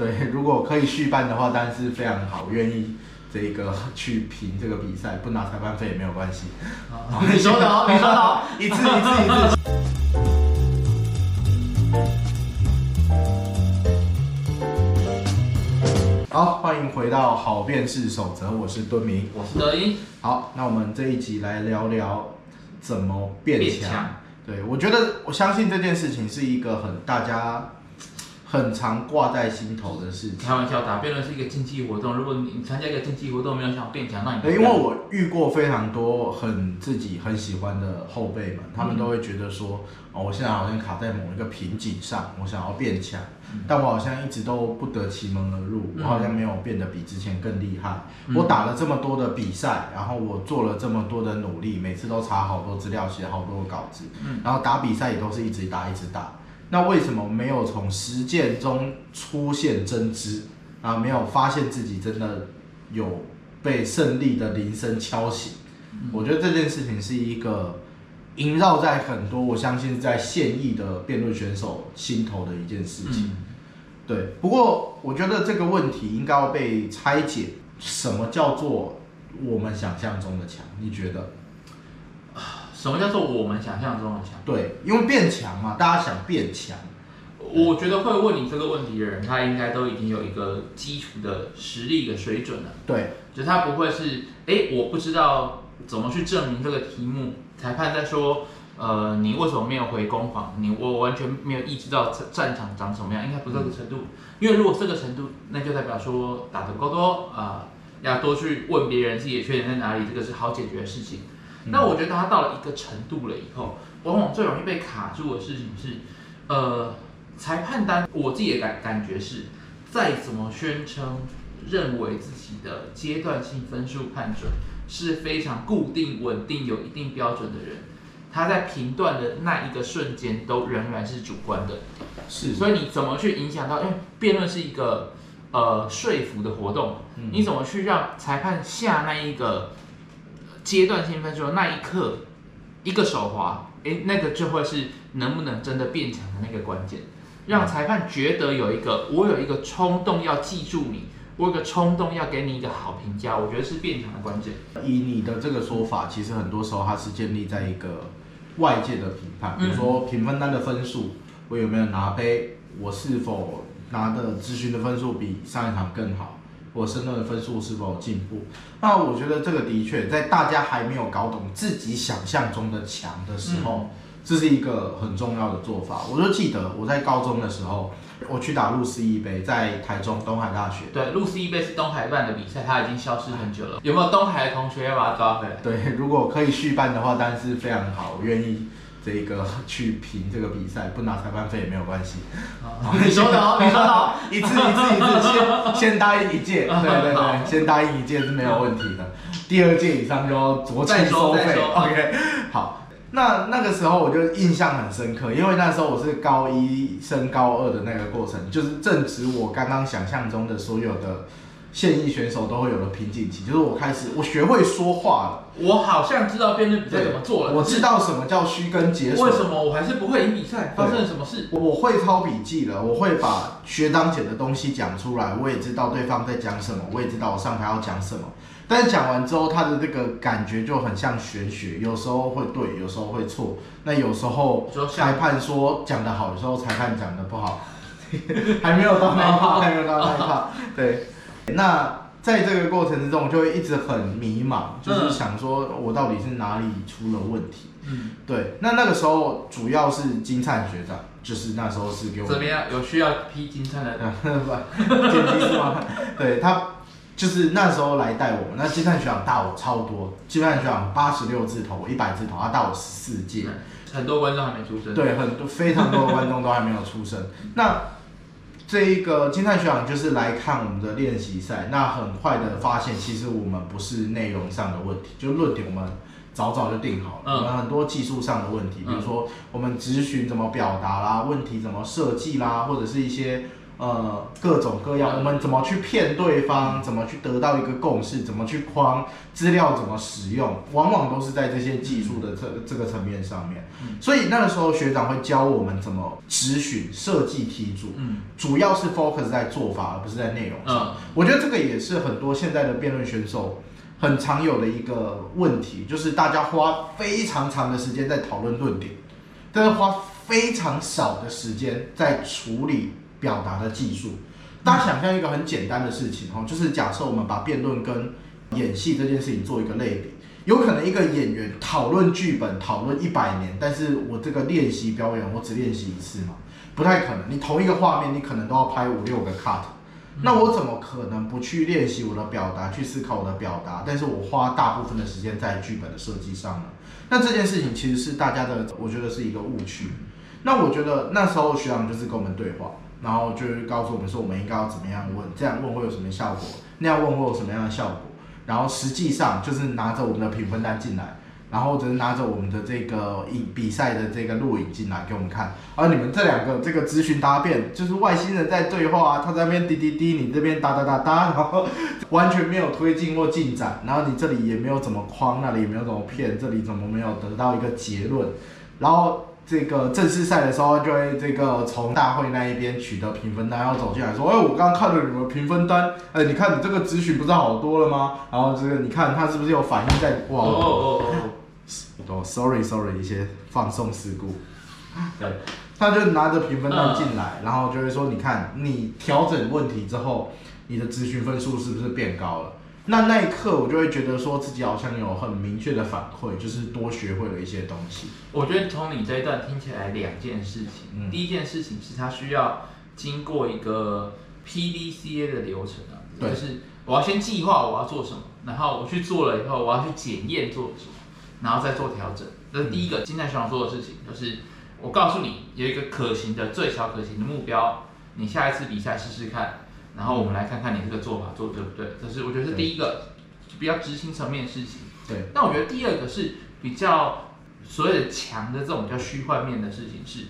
对，如果可以续办的话，当然是非常好，愿意这个去评这个比赛，不拿裁判费也没有关系。好，你说的好，你说的好，一次一次一次。好，欢迎回到好辩士守则，我是敦明，我是德英。好，那我们这一集来聊聊怎么变强。对，我觉得我相信这件事情是一个很大家很常挂在心头的事情。开玩笑，打辩论是一个竞技活动。如果你参加一个竞技活动，没有想要变强，那你对，因为我遇过非常多很自己很喜欢的后辈们，他们都会觉得说，哦，我现在好像卡在某一个瓶颈上，我想要变强，但我好像一直都不得其门而入，我好像没有变得比之前更厉害。我打了这么多的比赛，然后我做了这么多的努力，每次都查好多资料，写好多稿子，然后打比赛也都是一直打一直打。那为什么没有从实践中出现真知啊？没有发现自己真的有被胜利的铃声敲醒？我觉得这件事情是一个萦绕在很多我相信在现役的辩论选手心头的一件事情。对，不过我觉得这个问题应该要被拆解。什么叫做我们想象中的强？你觉得？什么叫做我们想象中的强？对，因为变强嘛，大家想变强。我觉得会问你这个问题的人，他应该都已经有一个基础的实力的水准了。对，就他不会是，哎，我不知道怎么去证明这个题目。裁判在说，呃，你为什么没有回攻防？你我完全没有意识到战场长什么样，应该不是这个程度。嗯、因为如果这个程度，那就代表说打得够多啊、呃，要多去问别人自己的缺点在哪里，这个是好解决的事情。那我觉得他到了一个程度了以后，往往最容易被卡住的事情是，呃，裁判单我自己的感感觉是，再怎么宣称认为自己的阶段性分数判准是非常固定、稳定、有一定标准的人，他在评断的那一个瞬间都仍然是主观的。是，所以你怎么去影响到？因为辩论是一个呃说服的活动，你怎么去让裁判下那一个？阶段性分数的那一刻，一个手滑，诶，那个就会是能不能真的变强的那个关键，让裁判觉得有一个，我有一个冲动要记住你，我有个冲动要给你一个好评价，我觉得是变强的关键。以你的这个说法，其实很多时候它是建立在一个外界的评判，比如说评分单的分数，我有没有拿杯，我是否拿的咨询的分数比上一场更好。我申论的分数是否有进步？那我觉得这个的确在大家还没有搞懂自己想象中的强的时候，嗯、这是一个很重要的做法。我就记得我在高中的时候，我去打路思义杯，在台中东海大学。对，路思义杯是东海办的比赛，它已经消失很久了。有没有东海的同学要把它抓回来？对，如果可以续办的话，当然是非常好，我愿意。这个 去评这个比赛，不拿裁判费也没有关系。好，你说的 好，你说的好，一次一次一次，先先答应一届，对对对，先答应一届是没有问题的。第二届以上就要酌情收费。OK，好，那那个时候我就印象很深刻，因为那时候我是高一升高二的那个过程，就是正值我刚刚想象中的所有的。现役选手都会有的瓶颈期，就是我开始我学会说话了，我好像知道辩论比赛怎么做了，我知道什么叫须根解损。为什么我还是不会赢比赛？发生了什么事？我会抄笔记了，我会把学长姐的东西讲出来，我也知道对方在讲什么，我也知道我上台要讲什么。但是讲完之后，他的这个感觉就很像玄学，有时候会对，有时候会错。那有时候裁判说讲得好，有时候裁判讲得不好，还没有到那一趴，还没有到那一趴，对。那在这个过程之中，就会一直很迷茫，就是想说，我到底是哪里出了问题？嗯，对。那那个时候主要是金灿学长，就是那时候是给我这边有需要批金灿的，不，剪辑是吗？对，他就是那时候来带我们。那金灿学长大我超多，金灿学长八十六字头，我一百字头，他大我十四届。很多观众还没出生。对，很多非常多的观众都还没有出生。那这一个金泰学长就是来看我们的练习赛，那很快的发现，其实我们不是内容上的问题，就论点我们早早就定好了，嗯、我们很多技术上的问题，比如说我们咨询怎么表达啦，问题怎么设计啦，或者是一些呃各种各样，我们怎么去骗对方，怎么去得到一个共识，怎么去框资料，怎么使用，往往都是在这些技术的这这个层面上面。所以那个时候学长会教我们怎么质询设计题组，嗯，主要是 focus 在做法，而不是在内容上。我觉得这个也是很多现在的辩论选手。很常有的一个问题，就是大家花非常长的时间在讨论论点，但是花非常少的时间在处理表达的技术。大家想象一个很简单的事情哈，就是假设我们把辩论跟演戏这件事情做一个类比，有可能一个演员讨论剧本讨论一百年，但是我这个练习表演我只练习一次嘛，不太可能。你同一个画面，你可能都要拍五六个 cut。那我怎么可能不去练习我的表达，去思考我的表达？但是我花大部分的时间在剧本的设计上呢？那这件事情其实是大家的，我觉得是一个误区。那我觉得那时候学长就是跟我们对话，然后就是告诉我们说，我们应该要怎么样问，这样问会有什么效果，那样问会有什么样的效果，然后实际上就是拿着我们的评分单进来。然后就是拿着我们的这个影比赛的这个录影进来给我们看，而你们这两个这个咨询答辩就是外星人在对话啊，他在那边滴滴滴，你这边哒哒哒哒，然后完全没有推进或进展，然后你这里也没有怎么框，那里也没有怎么骗，这里怎么没有得到一个结论，然后这个正式赛的时候就会这个从大会那一边取得评分单，然后走进来说，哎，我刚刚看了你们评分单，哎，你看你这个咨询不是好多了吗？然后这个你看他是不是有反应在？哇哦哦哦。哦，sorry，sorry，一些放送事故。对，他就拿着评分单进来，然后就会说：“你看，你调整问题之后，你的咨询分数是不是变高了？”那那一刻，我就会觉得说自己好像有很明确的反馈，就是多学会了一些东西。我觉得从你这一段听起来，两件事情。嗯。第一件事情是他需要经过一个 PDCA 的流程啊，就是我要先计划我要做什么，然后我去做了以后，我要去检验做什么。然后再做调整，这是第一个金泰学长做的事情，就是我告诉你有一个可行的、最小可行的目标，你下一次比赛试试看，然后我们来看看你这个做法做对不对。这是我觉得是第一个比较执行层面的事情。对。但我觉得第二个是比较所谓的强的这种比较虚幻面的事情，是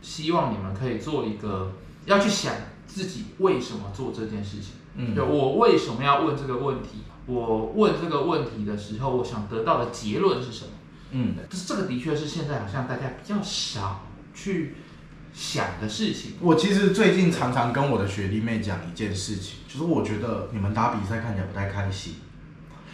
希望你们可以做一个要去想自己为什么做这件事情。嗯。就我为什么要问这个问题？我问这个问题的时候，我想得到的结论是什么？嗯，可是这个的确是现在好像大家比较少去想的事情。我其实最近常常跟我的学弟妹讲一件事情，就是我觉得你们打比赛看起来不太开心，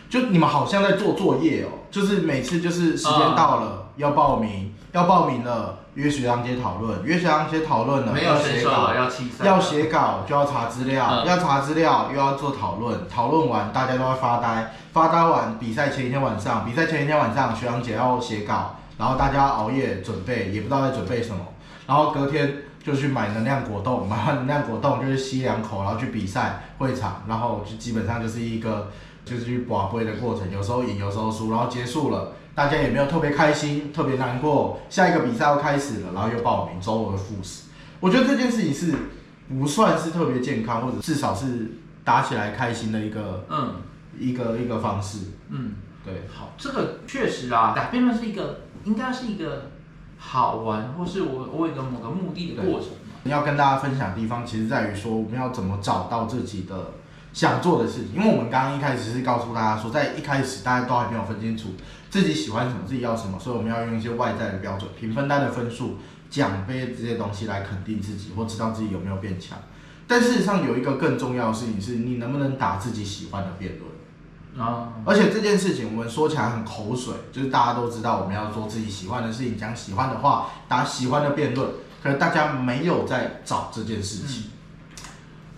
就你们好像在做作业哦，就是每次就是时间到了要报名，要报名了。约学长姐讨论，约学长姐讨论了，没有写稿，要要写稿就要查资料，嗯、要查资料又要做讨论，讨论完大家都会发呆，发呆完比赛前一天晚上，比赛前一天晚上学长姐要写稿，然后大家熬夜准备，也不知道在准备什么，然后隔天就去买能量果冻，买完能量果冻就是吸两口，然后去比赛会场，然后就基本上就是一个就是去跋杯的过程，有时候赢，有时候输，然后结束了。大家也没有特别开心，特别难过。下一个比赛要开始了，然后又报名，周而复始。我觉得这件事情是不算是特别健康，或者至少是打起来开心的一个，嗯，一个一个方式。嗯，对。好，这个确实啊，打辩论是一个，应该是一个好玩，或是我我有个某个目的的过程嘛。要跟大家分享的地方，其实在于说，我们要怎么找到自己的想做的事情。因为我们刚刚一开始是告诉大家说，在一开始大家都还没有分清楚。自己喜欢什么，自己要什么，所以我们要用一些外在的标准，评分单的分数、奖杯这些东西来肯定自己，或知道自己有没有变强。但事实上，有一个更重要的事情是，你能不能打自己喜欢的辩论啊？而且这件事情我们说起来很口水，就是大家都知道我们要做自己喜欢的事情，讲喜欢的话，打喜欢的辩论，可是大家没有在找这件事情。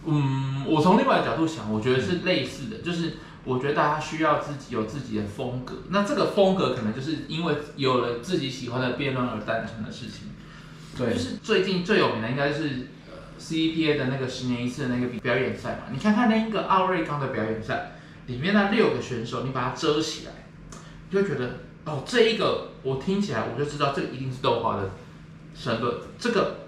嗯，我从另外一个角度想，我觉得是类似的，就是。我觉得大家需要自己有自己的风格，那这个风格可能就是因为有了自己喜欢的辩论而诞生的事情。对，就是最近最有名的应该是呃 CEPA 的那个十年一次的那个表演赛嘛。你看看那个奥瑞冈的表演赛，里面那六个选手，你把它遮起来，你就会觉得哦，这一个我听起来我就知道这个一定是豆花的申论，这个、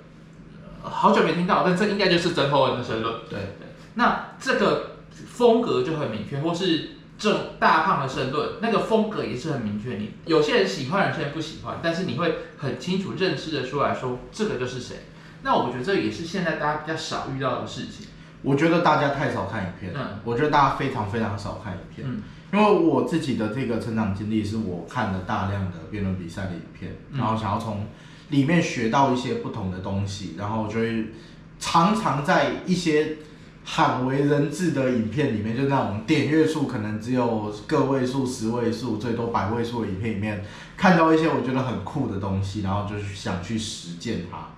呃、好久没听到，但这应该就是曾厚恩的申论。对对，那这个。风格就很明确，或是正大胖的申论，那个风格也是很明确。你有些人喜欢，有些人不喜欢，但是你会很清楚认识的出来说，这个就是谁。那我觉得这也是现在大家比较少遇到的事情。我觉得大家太少看影片，嗯，我觉得大家非常非常少看影片，嗯，因为我自己的这个成长经历是我看了大量的辩论比赛的影片，然后想要从里面学到一些不同的东西，然后就会常常在一些罕为人知的影片里面，就那种点阅数可能只有个位数、十位数，最多百位数的影片里面，看到一些我觉得很酷的东西，然后就想去实践它。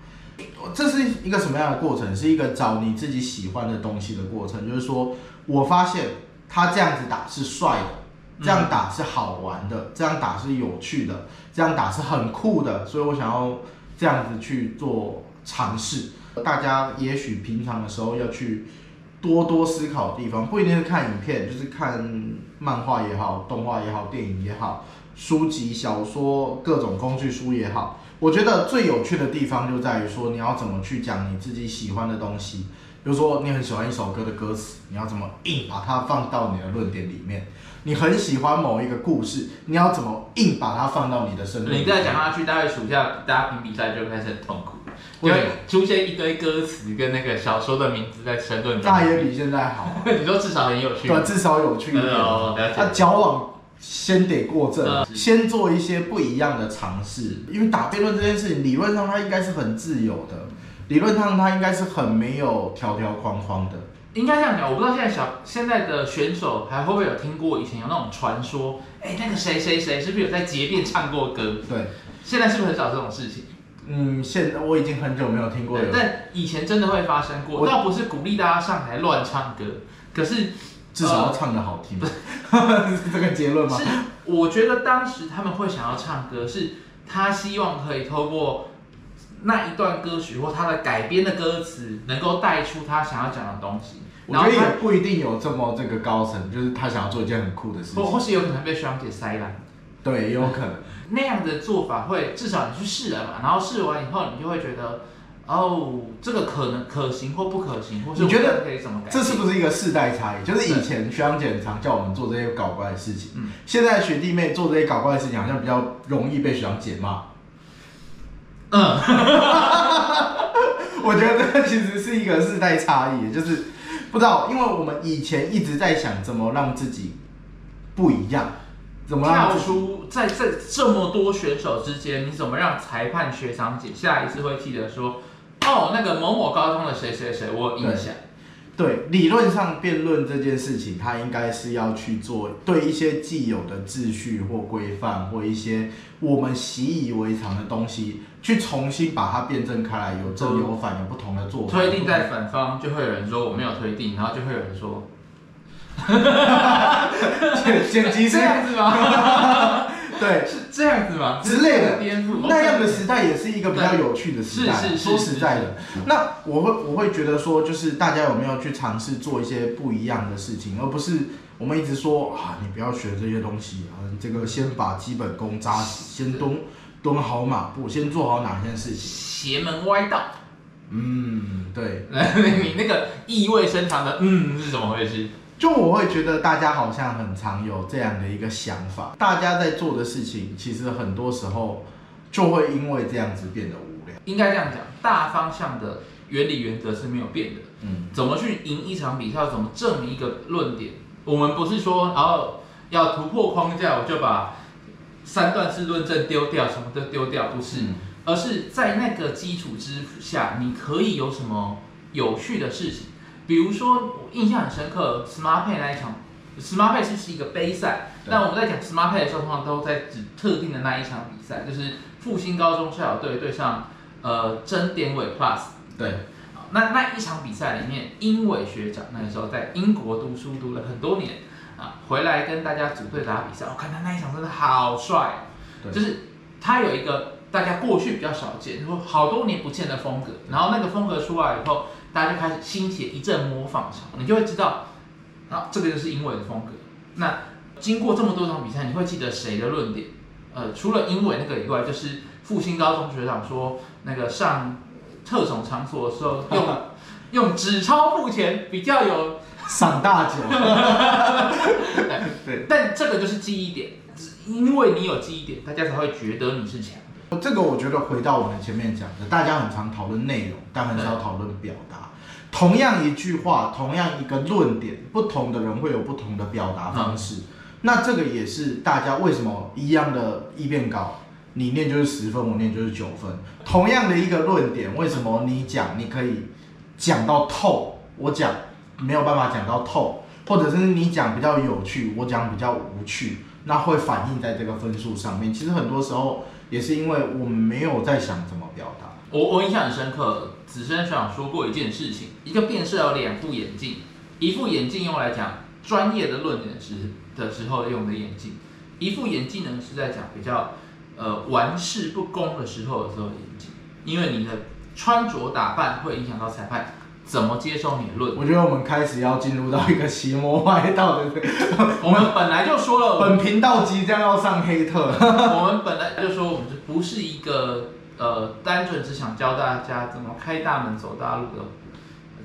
这是一个什么样的过程？是一个找你自己喜欢的东西的过程。就是说我发现他这样子打是帅的，这样打是好玩的，这样打是有趣的，这样打是很酷的，所以我想要这样子去做尝试。大家也许平常的时候要去多多思考的地方，不一定是看影片，就是看漫画也好，动画也好，电影也好，书籍、小说、各种工具书也好。我觉得最有趣的地方就在于说，你要怎么去讲你自己喜欢的东西。比如说，你很喜欢一首歌的歌词，你要怎么硬把它放到你的论点里面？你很喜欢某一个故事，你要怎么硬把它放到你的生论？你再讲下去，大概暑假大家评比赛就开始很痛苦，会出现一堆歌词跟那个小说的名字在申论。那也比现在好，你说至少很有趣，对，至少有趣一点。他交往。先得过正，嗯、先做一些不一样的尝试，因为打辩论这件事情，理论上它应该是很自由的，理论上它应该是很没有条条框框的。应该这样讲，我不知道现在小现在的选手还会不会有听过以前有那种传说，哎、欸，那个谁谁谁是不是有在结辩唱过歌？对，现在是不是很少这种事情？嗯，现在我已经很久没有听过了。但以前真的会发生过，倒不是鼓励大家上台乱唱歌，可是。至少要唱的好听，呃、是这个结论吗？是，我觉得当时他们会想要唱歌，是他希望可以透过那一段歌曲或他的改编的歌词，能够带出他想要讲的东西。我觉得也不一定有这么这个高层，就是他想要做一件很酷的事情，或或是有可能被学长姐塞烂。对，也有可能。那样的做法会至少你去试了嘛，然后试完以后你就会觉得。哦，这个可能可行或不可行，或是你觉得可以怎么改？这是不是一个世代差异？就是以前学长姐很常叫我们做这些搞怪的事情，嗯，现在学弟妹做这些搞怪的事情，好像比较容易被学长姐骂。嗯，我觉得这其实是一个世代差异，就是不知道，因为我们以前一直在想怎么让自己不一样，怎么跳出在这这么多选手之间，你怎么让裁判学长姐下一次会记得说？哦，那个某某高中的谁谁谁，我有印象。对，理论上辩论这件事情，它应该是要去做对一些既有的秩序或规范，或一些我们习以为常的东西，去重新把它辩证开来，有正有反，有不同的做法。推定在反方，就会有人说我没有推定，然后就会有人说，剪辑是这样子吗？对，是这样子吗？之类的颠覆，那样的时代也是一个比较有趣的时代。是是是，说实在的，那我会我会觉得说，就是大家有没有去尝试做一些不一样的事情，而不是我们一直说啊，你不要学这些东西啊，你这个先把基本功扎实，先蹲蹲好马步，先做好哪件事情？邪门歪道。嗯，对，你那个意味深长的嗯是怎么回事？就我会觉得大家好像很常有这样的一个想法，大家在做的事情，其实很多时候就会因为这样子变得无聊。应该这样讲，大方向的原理原则是没有变的。嗯，怎么去赢一场比赛，怎么证明一个论点，我们不是说然后要突破框架，我就把三段式论证丢掉，什么都丢掉，不是，嗯，而是在那个基础之下，你可以有什么有趣的事情。比如说，我印象很深刻，Smart Pay 那一场，Smart Pay 是是一个杯赛，但我们在讲 Smart Pay 的时候，通常都在指特定的那一场比赛，就是复兴高中校友队对上呃真典韦 Plus。对，那那一场比赛里面，英伟学长那个时候在英国读书读了很多年啊，回来跟大家组队打比赛，我看他那一场真的好帅，对就是他有一个大家过去比较少见，说好多年不见的风格，然后那个风格出来以后。大家就开始兴起一阵模仿潮，你就会知道，啊，这个就是英伟的风格。那经过这么多场比赛，你会记得谁的论点？呃，除了英伟那个以外，就是复兴高中学长说，那个上特种场所的时候用 用纸钞付钱比较有赏大酒。对，但这个就是记忆点，因为你有记忆点，大家才会觉得你是强。这个我觉得回到我们前面讲的，大家很常讨论内容，但很少讨论表达。同样一句话，同样一个论点，不同的人会有不同的表达方式。嗯、那这个也是大家为什么一样的议变稿，你念就是十分，我念就是九分。同样的一个论点，为什么你讲你可以讲到透，我讲没有办法讲到透，或者是你讲比较有趣，我讲比较无趣，那会反映在这个分数上面。其实很多时候也是因为我没有在想怎么表达。我我印象很深刻，子申学长说过一件事情：一个辩士有两副眼镜，一副眼镜用来讲专业的论点时的时候用的眼镜，一副眼镜呢是在讲比较呃玩世不恭的时候的时候的眼镜，因为你的穿着打扮会影响到裁判怎么接受你的论。我觉得我们开始要进入到一个邪魔歪道的，我们本来就说了，本频道即将要上黑特，我们本来就说我们这不是一个。呃，单纯只想教大家怎么开大门走大路的，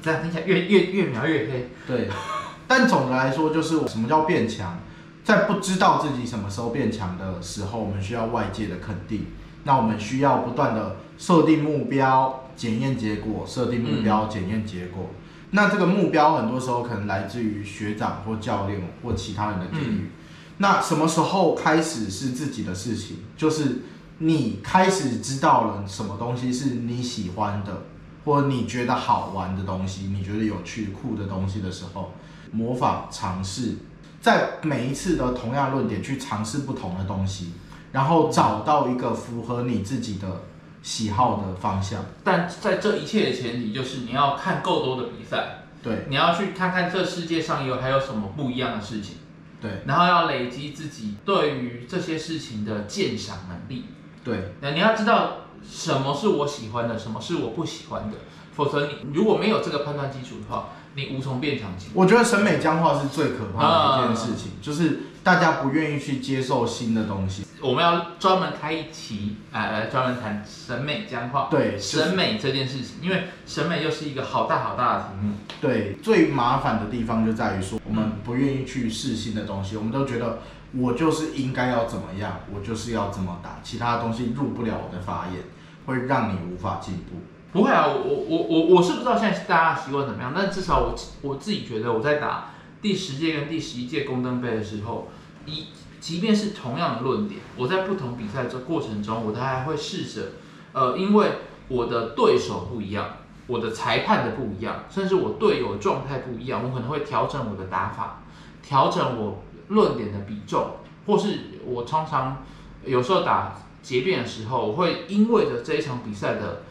这样听起来越越越描越黑。对，但总的来说，就是什么叫变强，在不知道自己什么时候变强的时候，我们需要外界的肯定。那我们需要不断的设定目标，检验结果，设定目标，检验结果。嗯、那这个目标很多时候可能来自于学长或教练或其他人的给予。嗯、那什么时候开始是自己的事情？就是。你开始知道了什么东西是你喜欢的，或者你觉得好玩的东西，你觉得有趣酷的东西的时候，模仿尝试，在每一次的同样论点去尝试不同的东西，然后找到一个符合你自己的喜好的方向。但在这一切的前提就是你要看够多的比赛，对，你要去看看这世界上有还有什么不一样的事情，对，然后要累积自己对于这些事情的鉴赏能力。对，那你要知道什么是我喜欢的，什么是我不喜欢的，否则你如果没有这个判断基础的话，你无从变强劲。我觉得审美僵化是最可怕的一件事情，啊、就是大家不愿意去接受新的东西。我们要专门开一期，哎，来专门谈审美僵化。对，审美这件事情，因为审美又是一个好大好大的题目。对，最麻烦的地方就在于说，我们不愿意去试新的东西，我们都觉得。我就是应该要怎么样，我就是要怎么打，其他的东西入不了我的法眼，会让你无法进步。不会啊，我我我我是不知道现在大家习惯怎么样，但至少我我自己觉得我在打第十届跟第十一届宫灯杯的时候，一即便是同样的论点，我在不同比赛这过程中，我都还会试着，呃，因为我的对手不一样，我的裁判的不一样，甚至我队友状态不一样，我可能会调整我的打法，调整我。论点的比重，或是我常常有时候打结辩的时候，我会因为着这一场比赛的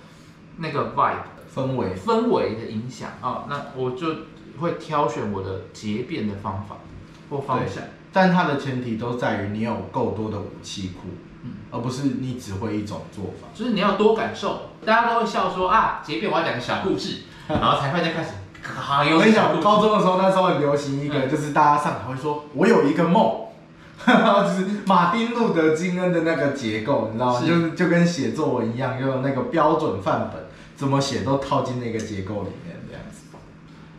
那个 vibe 氛围氛围的影响啊，那我就会挑选我的结辩的方法或方向。但它的前提都在于你有够多的武器库，嗯，而不是你只会一种做法。就是你要多感受，大家都会笑说啊，结辩我要讲个小故事，然后裁判就开始。我跟你讲，高中的时候那时候很流行一个，嗯、就是大家上台会说“我有一个梦”，就是马丁路德金恩的那个结构，你知道吗？是就就跟写作文一样，用那个标准范本，怎么写都套进那个结构里面，这样子。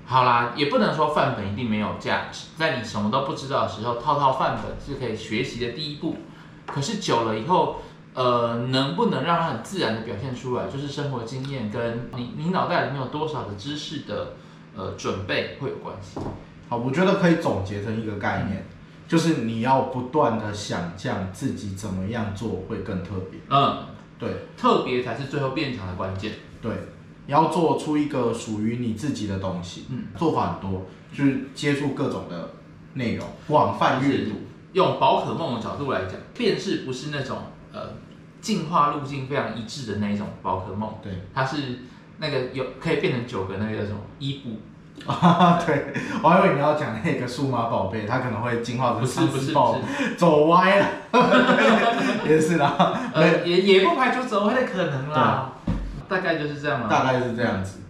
好啦，也不能说范本一定没有价值，在你什么都不知道的时候，套套范本是可以学习的第一步。可是久了以后，呃，能不能让它很自然的表现出来，就是生活经验跟你你脑袋里面有多少的知识的。呃，准备会有关系。好，我觉得可以总结成一个概念，嗯、就是你要不断的想象自己怎么样做会更特别。嗯，对，特别才是最后变强的关键。对，你要做出一个属于你自己的东西。嗯，做法很多，就是接触各种的内容，广泛阅读。用宝可梦的角度来讲，辩士不是那种呃进化路径非常一致的那一种宝可梦。对，它是那个有可以变成九个那个叫什么伊布。啊，对，我还以为你要讲那个数码宝贝，它可能会进化成是不是，走歪了，也是啦，呃，也也不排除走歪的可能啦，大概就是这样嘛，大概就是这样子。